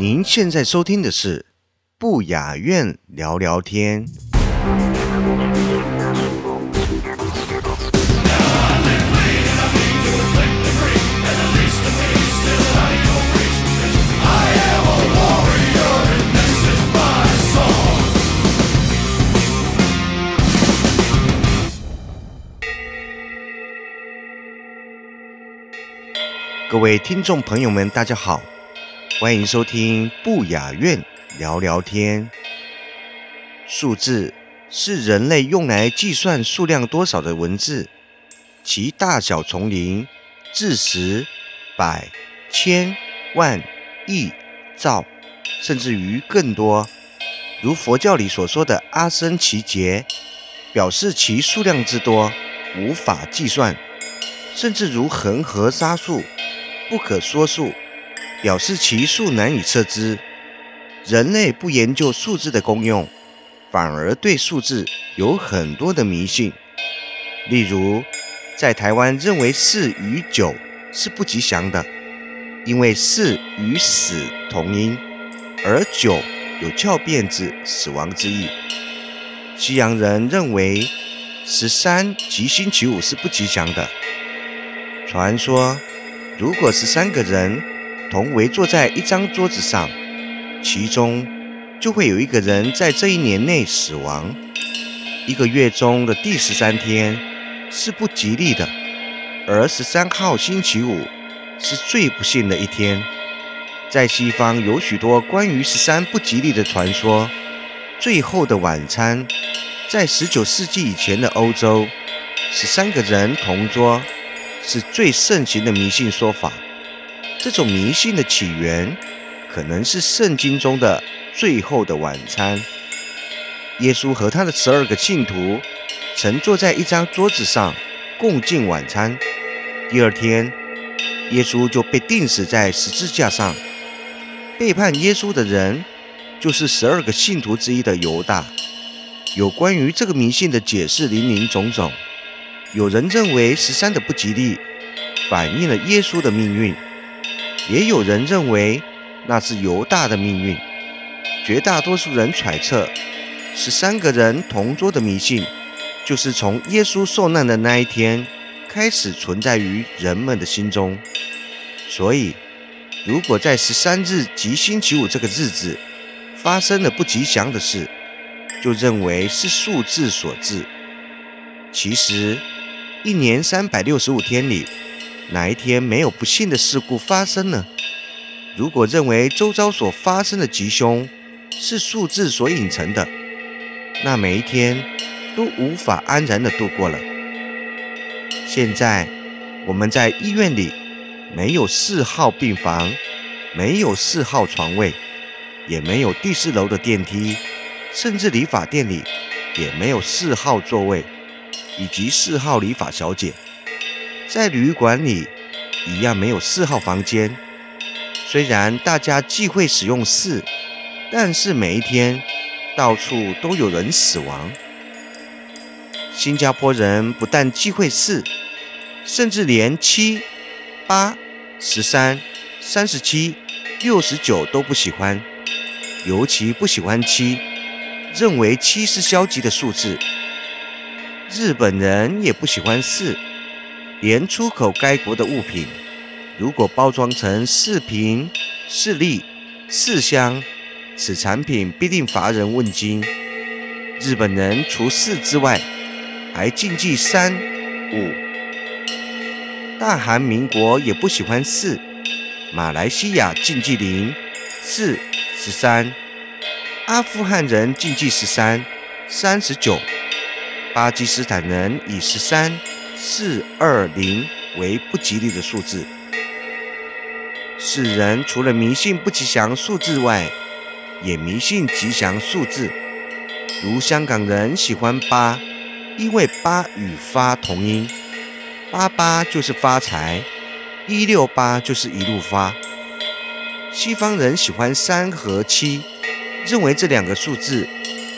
您现在收听的是不雅院聊聊天。各位听众朋友们，大家好。欢迎收听不雅院聊聊天。数字是人类用来计算数量多少的文字，其大小从零至十、百、千、万、亿、兆，甚至于更多。如佛教里所说的阿僧祇劫，表示其数量之多无法计算，甚至如恒河沙数，不可说数。表示其数难以测知。人类不研究数字的功用，反而对数字有很多的迷信。例如，在台湾认为四与九是不吉祥的，因为四与死同音，而九有翘辫子、死亡之意。西洋人认为十三及星期五是不吉祥的。传说，如果十三个人，同围坐在一张桌子上，其中就会有一个人在这一年内死亡。一个月中的第十三天是不吉利的，而十三号星期五是最不幸的一天。在西方有许多关于十三不吉利的传说。最后的晚餐，在十九世纪以前的欧洲，十三个人同桌是最盛行的迷信说法。这种迷信的起源，可能是圣经中的最后的晚餐。耶稣和他的十二个信徒曾坐在一张桌子上共进晚餐。第二天，耶稣就被钉死在十字架上。背叛耶稣的人，就是十二个信徒之一的犹大。有关于这个迷信的解释林林总总。有人认为十三的不吉利，反映了耶稣的命运。也有人认为那是犹大的命运。绝大多数人揣测，十三个人同桌的迷信，就是从耶稣受难的那一天开始存在于人们的心中。所以，如果在十三日及星期五这个日子发生了不吉祥的事，就认为是数字所致。其实，一年三百六十五天里，哪一天没有不幸的事故发生呢？如果认为周遭所发生的吉凶是数字所引成的，那每一天都无法安然的度过了。现在我们在医院里，没有四号病房，没有四号床位，也没有第四楼的电梯，甚至理发店里也没有四号座位以及四号理发小姐。在旅馆里，一样没有四号房间。虽然大家忌讳使用四，但是每一天到处都有人死亡。新加坡人不但忌讳四，甚至连七、八、十三、三十七、六十九都不喜欢，尤其不喜欢七，认为七是消极的数字。日本人也不喜欢四。连出口该国的物品，如果包装成四瓶、四粒、四箱，此产品必定乏人问津。日本人除四之外，还禁忌三、五。大韩民国也不喜欢四，马来西亚禁忌零、四、十三，阿富汗人禁忌十三、三十九，巴基斯坦人以十三。四二零为不吉利的数字。世人除了迷信不吉祥数字外，也迷信吉祥数字。如香港人喜欢八，因为八与发同音，八八就是发财，一六八就是一路发。西方人喜欢三和七，认为这两个数字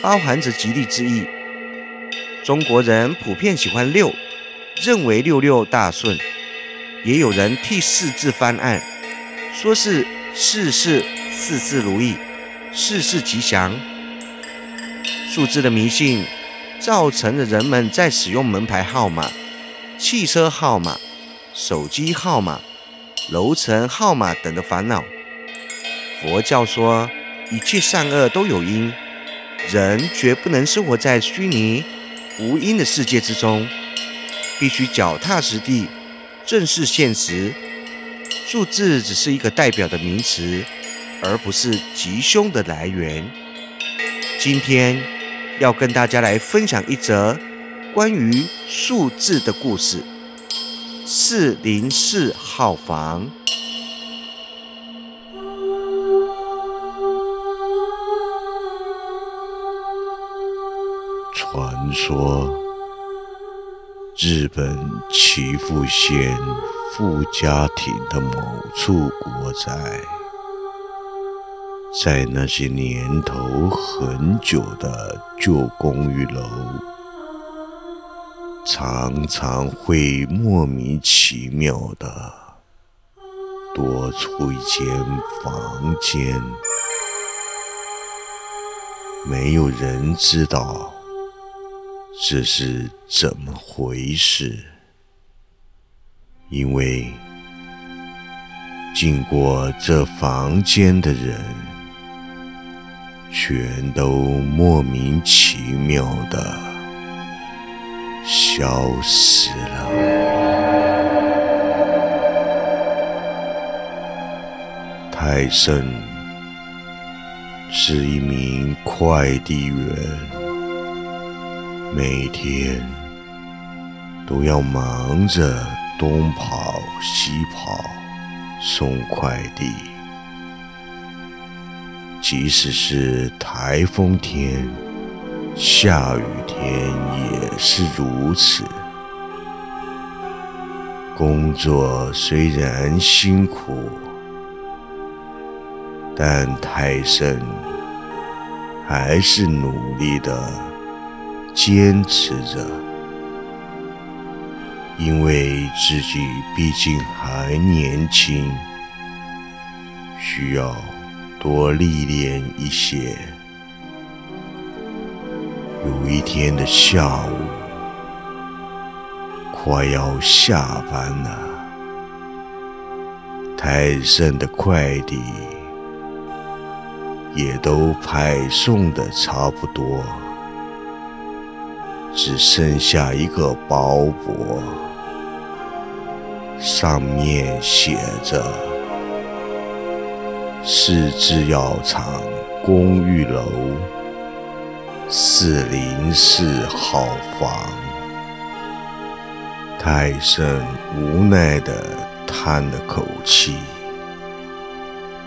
包含着吉利之意。中国人普遍喜欢六，认为六六大顺。也有人替四字翻案，说是事事事事如意，事事吉祥。数字的迷信，造成了人们在使用门牌号码、汽车号码、手机号码、楼层号码等的烦恼。佛教说，一切善恶都有因，人绝不能生活在虚拟无因的世界之中，必须脚踏实地，正视现实。数字只是一个代表的名词，而不是吉凶的来源。今天要跟大家来分享一则关于数字的故事：四零四号房。传说，日本岐阜县富家町的某处国宅，在那些年头很久的旧公寓楼，常常会莫名其妙的多出一间房间，没有人知道。这是怎么回事？因为进过这房间的人，全都莫名其妙的消失了。泰森是一名快递员。每天都要忙着东跑西跑送快递，即使是台风天、下雨天也是如此。工作虽然辛苦，但泰森还是努力的。坚持着，因为自己毕竟还年轻，需要多历练一些。有一天的下午，快要下班了，泰森的快递也都派送的差不多。只剩下一个包裹，上面写着“市制药厂公寓楼四零四号房”。泰森无奈地叹了口气：“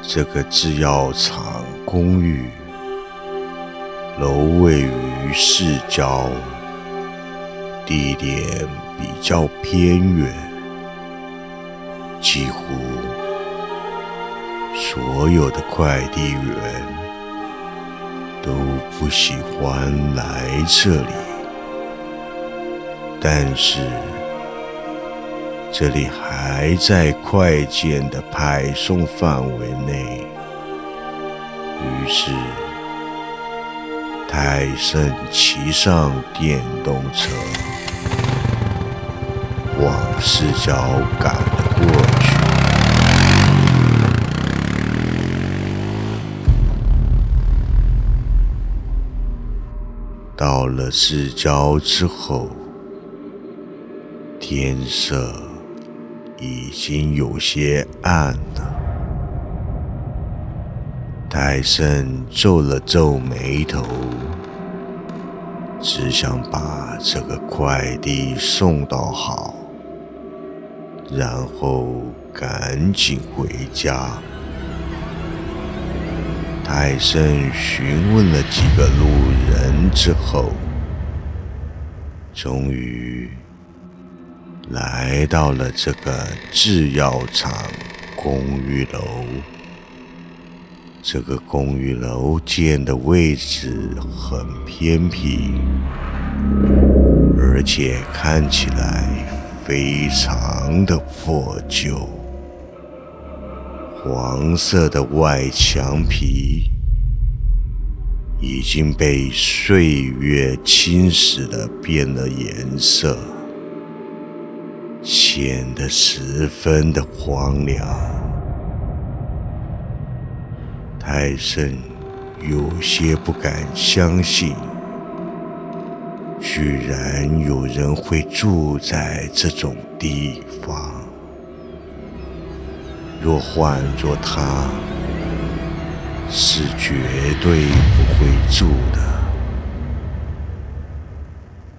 这个制药厂公寓楼位于市郊。”地点比较偏远，几乎所有的快递员都不喜欢来这里。但是这里还在快件的派送范围内，于是。泰森骑上电动车，往市郊赶了过去。到了市郊之后，天色已经有些暗了。泰森皱了皱眉头，只想把这个快递送到好，然后赶紧回家。泰森询问了几个路人之后，终于来到了这个制药厂公寓楼。这个公寓楼建的位置很偏僻，而且看起来非常的破旧。黄色的外墙皮已经被岁月侵蚀的变了颜色，显得十分的荒凉。泰森有些不敢相信，居然有人会住在这种地方。若换做他，是绝对不会住的。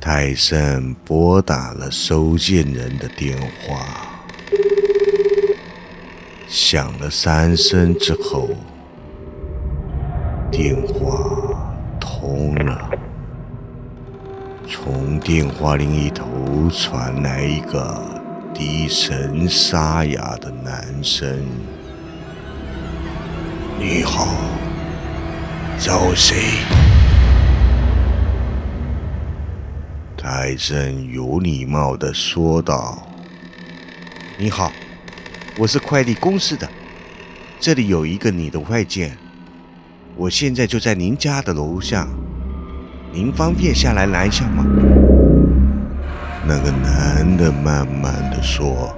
泰森拨打了收件人的电话，响了三声之后，电话电话另一头传来一个。低沉沙哑的男声：“你好，找谁？”泰森有礼貌的说道：“你好，我是快递公司的，这里有一个你的快件，我现在就在您家的楼下，您方便下来拿一下吗？”那个男的慢慢的说：“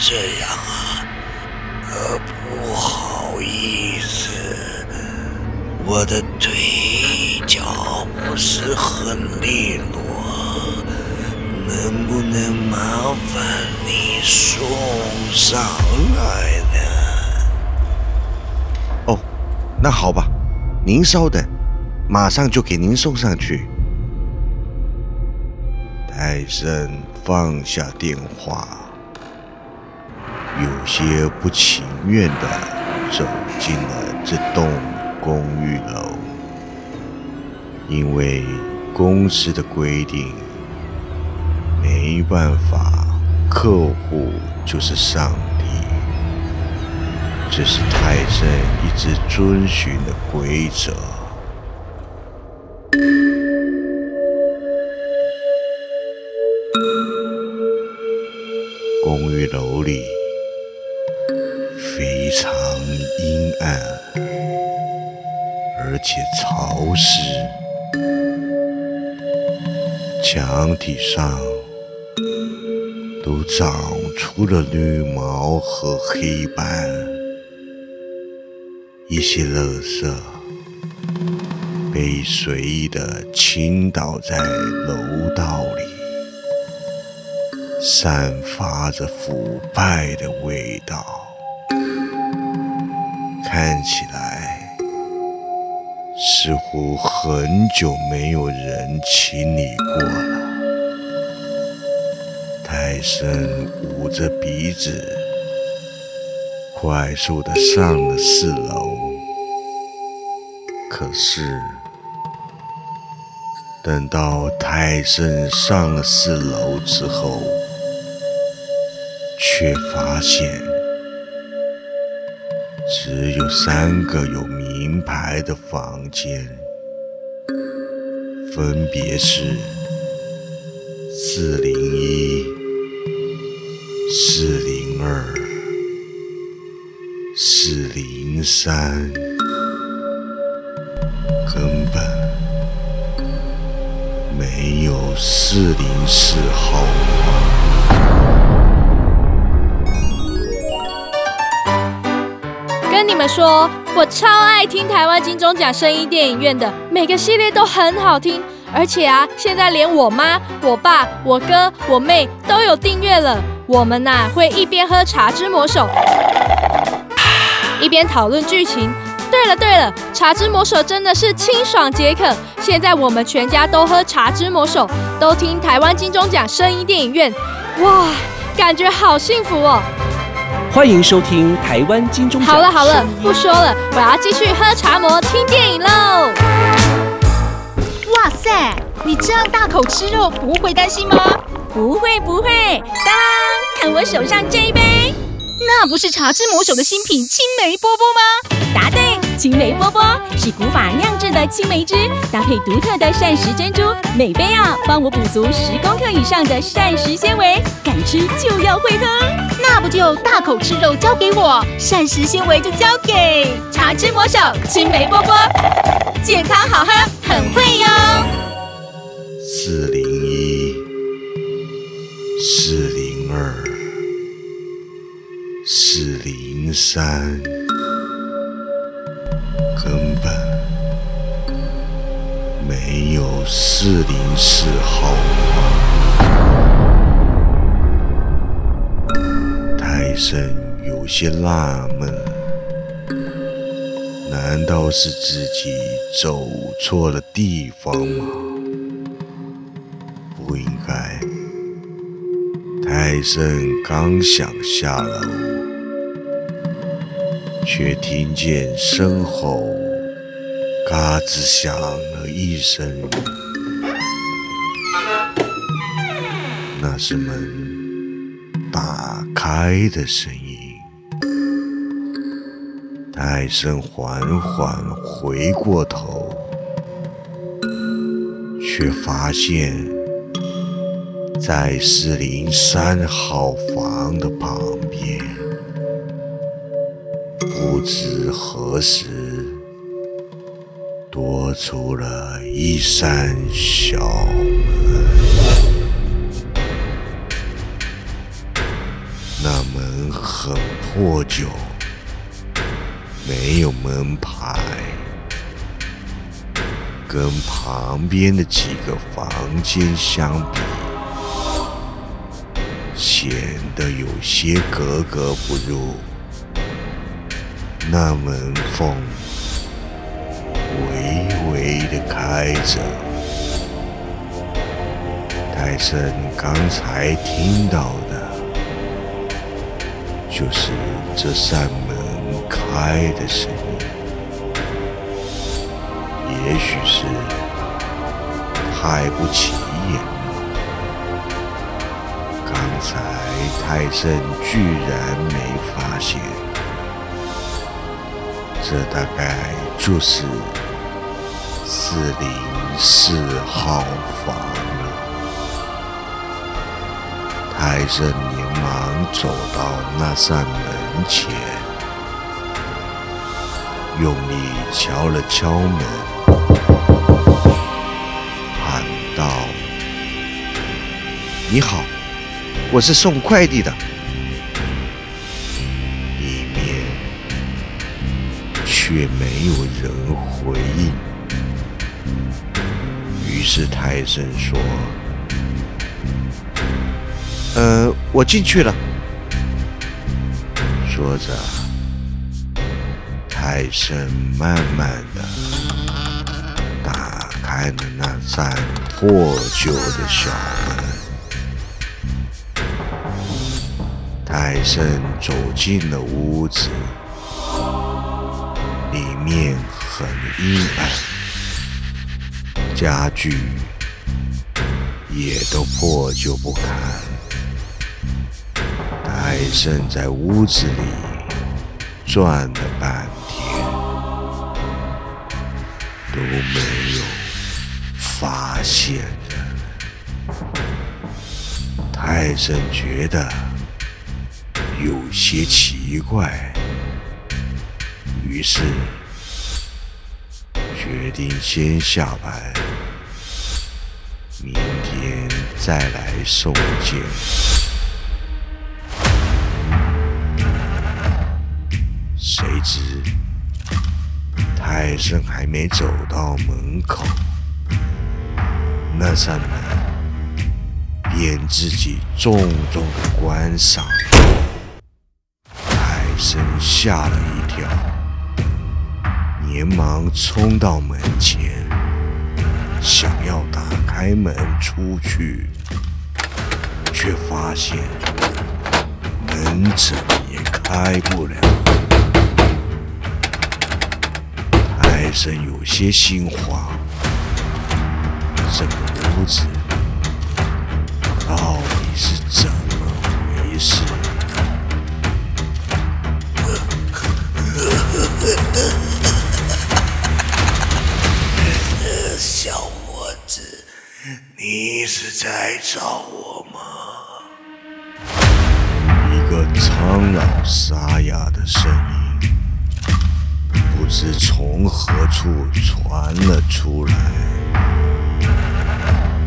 这样啊，呃，不好意思，我的腿脚不是很利落，能不能麻烦你送上来呢？”那好吧，您稍等，马上就给您送上去。泰森放下电话，有些不情愿的走进了这栋公寓楼，因为公司的规定，没办法，客户就是上帝。这是泰森一直遵循的规则。公寓楼里非常阴暗，而且潮湿，墙体上都长出了绿毛和黑斑。一些垃圾被随意的倾倒在楼道里，散发着腐败的味道，看起来似乎很久没有人清理过了。泰森捂着鼻子。快速的上了四楼，可是等到泰森上了四楼之后，却发现只有三个有名牌的房间，分别是四零一、四零二。四零三根本没有四零四号跟你们说，我超爱听台湾金钟奖声音电影院的，每个系列都很好听，而且啊，现在连我妈、我爸、我哥、我妹都有订阅了。我们呐会一边喝茶之魔手。一边讨论剧情，对了对了，茶之魔手真的是清爽解渴。现在我们全家都喝茶之魔手，都听台湾金钟奖声音电影院，哇，感觉好幸福哦！欢迎收听台湾金钟奖。好了好了，不说了，我要继续喝茶魔听电影喽。哇塞，你这样大口吃肉，不会担心吗？不会不会，当，看我手上这一杯。那不是茶之魔手的新品青梅波波吗？答对，青梅波波是古法酿制的青梅汁，搭配独特的膳食珍珠，每杯啊帮我补足十公克以上的膳食纤维，敢吃就要会喝。那不就大口吃肉交给我，膳食纤维就交给茶之魔手青梅波波，健康好喝，很会哟。三根本没有四零四号房。泰森有些纳闷，难道是自己走错了地方吗？不应该。泰森刚想下楼。却听见身后嘎吱响了一声，那是门打开的声音。泰森缓缓回过头，却发现，在四零三号房的旁边。不知何时，多出了一扇小门。那门很破旧，没有门牌，跟旁边的几个房间相比，显得有些格格不入。那门缝微微的开着，泰森刚才听到的，就是这扇门开的声音。也许是太不起眼了，刚才泰森居然没发现。这大概就是四零四号房了。泰森连忙走到那扇门前，用力敲了敲门，喊道：“你好，我是送快递的。”是泰森说：“呃，我进去了。”说着，泰森慢慢的打开了那扇破旧的小门。泰森走进了屋子。里面很阴暗，家具也都破旧不堪。泰森在屋子里转了半天，都没有发现人。泰森觉得有些奇怪。于是决定先下班，明天再来送件。谁知泰森还没走到门口，那扇门便自己重重的关上。泰森吓了一跳。连忙冲到门前，想要打开门出去，却发现门怎么也开不了。泰森有些心慌，这个屋子到底是怎么回事？找我吗？一个苍老沙哑的声音，不知从何处传了出来。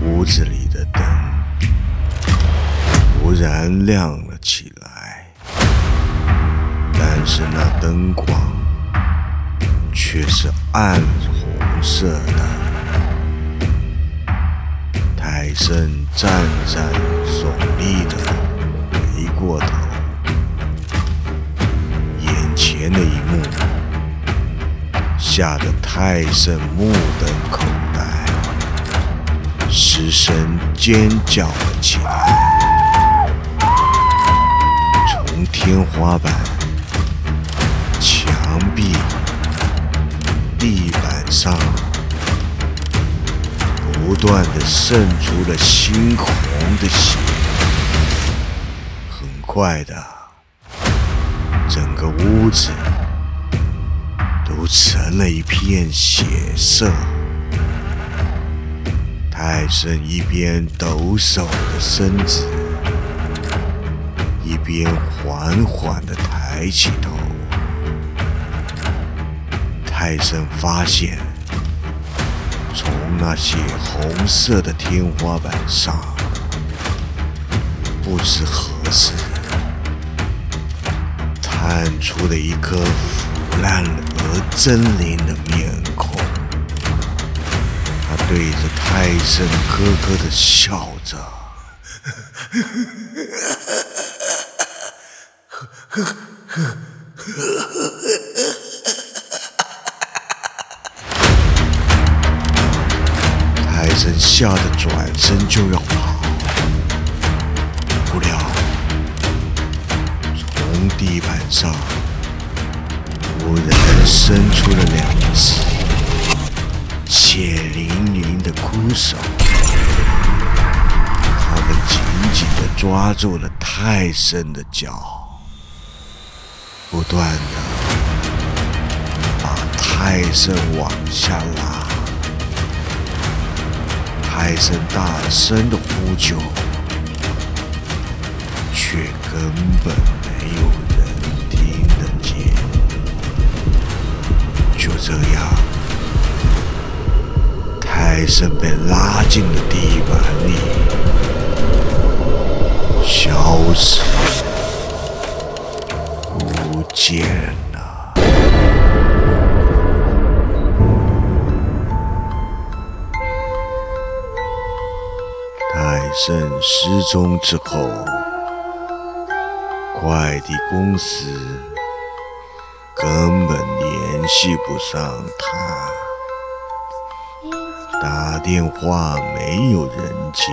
屋子里的灯突然亮了起来，但是那灯光却是暗红色的。泰森战战悚厉的回过头，眼前的一幕吓得泰森目瞪口呆，失声尖叫了起来。从天花板、墙壁、地板上。不断的渗出了猩红的血，很快的，整个屋子都成了一片血色。泰森一边抖擞着身子，一边缓缓的抬起头。泰森发现。那些红色的天花板上，不知何时探出了一颗腐烂而狰狞的面孔。他对着泰森咯咯的笑着。吓得转身就要跑，不料从地板上忽然伸出了两只血淋淋的枯手，他们紧紧地抓住了泰森的脚，不断地把泰森往下拉。泰森大声的呼救，却根本没有人听得见。就这样，泰森被拉进了地板里，消失不见泰森失踪之后，快递公司根本联系不上他，打电话没有人接，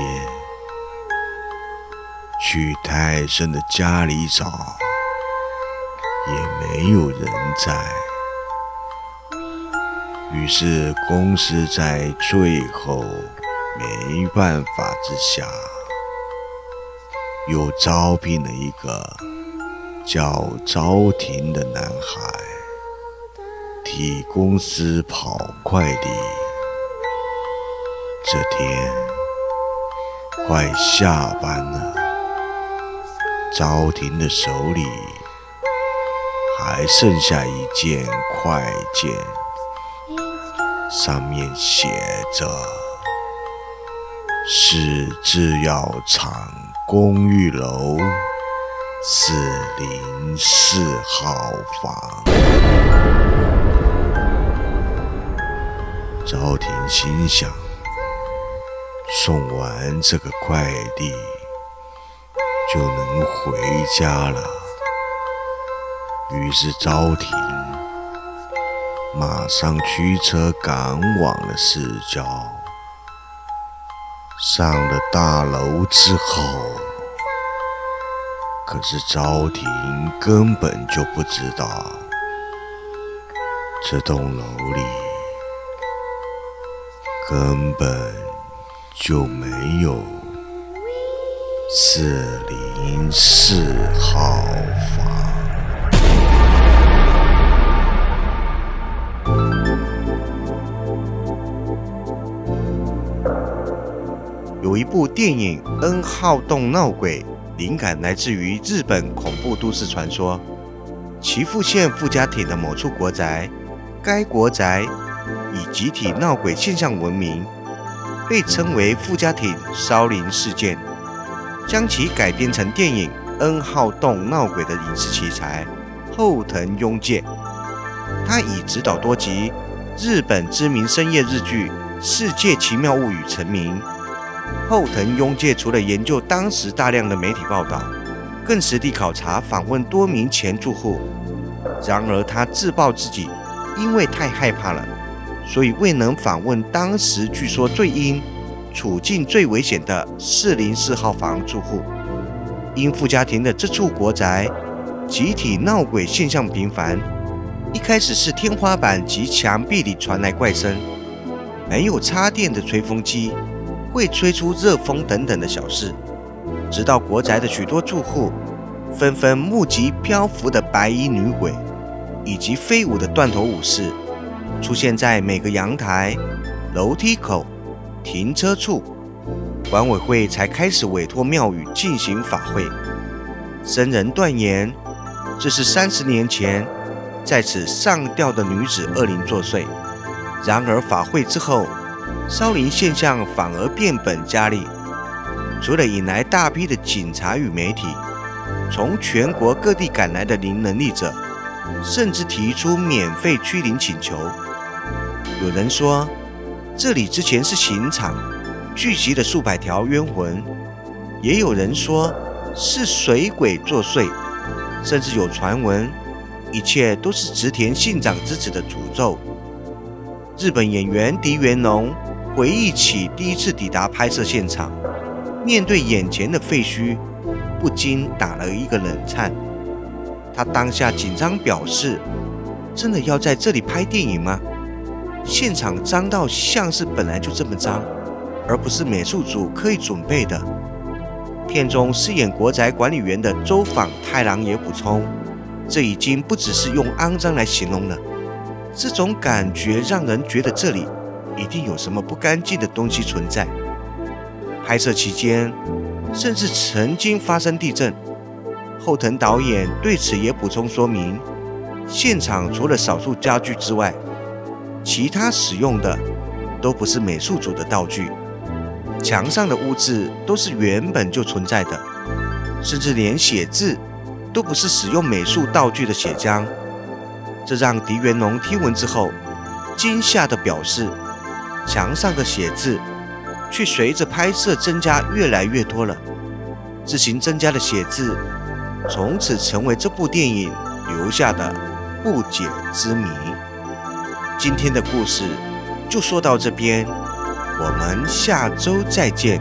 去泰森的家里找也没有人在，于是公司在最后。没办法之下，又招聘了一个叫昭廷的男孩，替公司跑快递。这天快下班了，昭廷的手里还剩下一件快件，上面写着。是制药厂公寓楼四零四号房。赵婷心想，送完这个快递就能回家了。于是赵婷马上驱车赶往了市郊。上了大楼之后，可是昭廷根本就不知道，这栋楼里根本就没有四零四号房。有一部电影《N 号洞闹鬼》，灵感来自于日本恐怖都市传说。岐阜县富家町的某处国宅，该国宅以集体闹鬼现象闻名，被称为富家町烧灵事件。将其改编成电影《N 号洞闹鬼》的影视奇才后藤庸介，他以执导多集日本知名深夜日剧《世界奇妙物语》成名。后藤庸介除了研究当时大量的媒体报道，更实地考察访问多名前住户。然而，他自曝自己因为太害怕了，所以未能访问当时据说最阴、处境最危险的四零四号房住户。因富家庭的这处国宅集体闹鬼现象频繁，一开始是天花板及墙壁里传来怪声，没有插电的吹风机。会吹出热风等等的小事，直到国宅的许多住户纷纷目击漂浮的白衣女鬼，以及飞舞的断头武士出现在每个阳台、楼梯口、停车处，管委会才开始委托庙宇进行法会。僧人断言，这是三十年前在此上吊的女子恶灵作祟。然而法会之后。烧灵现象反而变本加厉，除了引来大批的警察与媒体，从全国各地赶来的灵能力者，甚至提出免费驱灵请求。有人说，这里之前是刑场，聚集了数百条冤魂；也有人说是水鬼作祟，甚至有传闻，一切都是植田信长之子的诅咒。日本演员狄元龙。回忆起第一次抵达拍摄现场，面对眼前的废墟，不禁打了一个冷颤。他当下紧张表示：“真的要在这里拍电影吗？现场脏到像是本来就这么脏，而不是美术组刻意准备的。”片中饰演国宅管理员的周访太郎也补充：“这已经不只是用肮脏来形容了，这种感觉让人觉得这里……”一定有什么不干净的东西存在。拍摄期间，甚至曾经发生地震。后藤导演对此也补充说明：现场除了少数家具之外，其他使用的都不是美术组的道具，墙上的污渍都是原本就存在的，甚至连写字都不是使用美术道具的写浆。这让狄元龙听闻之后，惊吓地表示。墙上的写字，却随着拍摄增加越来越多了。自行增加的写字，从此成为这部电影留下的不解之谜。今天的故事就说到这边，我们下周再见。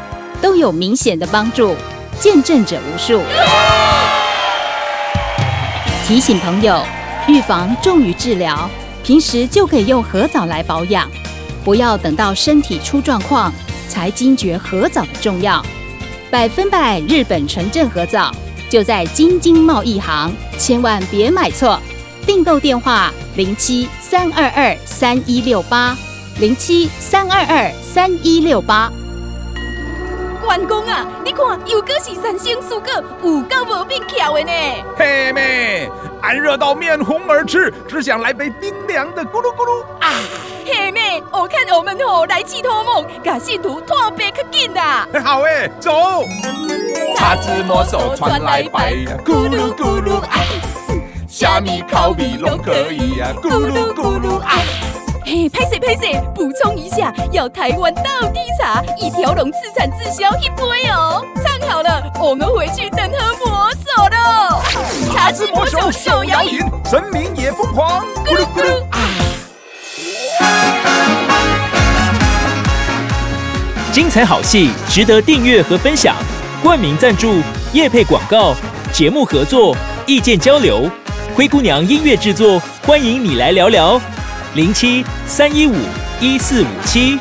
都有明显的帮助，见证者无数。提醒朋友，预防重于治疗，平时就可以用核藻来保养，不要等到身体出状况才惊觉核藻的重要。百分百日本纯正核藻就在京津贸易行，千万别买错。订购电话零七三二二三一六八零七三二二三一六八。关公啊，你看又搁是三星四果，有够无变巧的呢。嘿妹，俺热到面红耳赤，只想来杯冰凉的咕噜咕噜啊！嘿妹，我看我们吼来去托梦，把信徒托别可紧啦。好诶，走。叉子魔手传来白，咕噜咕噜啊！虾米烤米拢可以呀，咕噜咕噜啊！嘿，拍摄拍摄，补充一下，要台湾到底茶，一条龙自产自销一杯哦。唱好了，我们回去等喝魔手喽。茶之魔手手摇饮，神明也疯狂，咕噜咕噜啊！精彩好戏，值得订阅和分享。冠名赞助、业配广告、节目合作、意见交流，灰姑娘音乐制作，欢迎你来聊聊。零七三一五一四五七。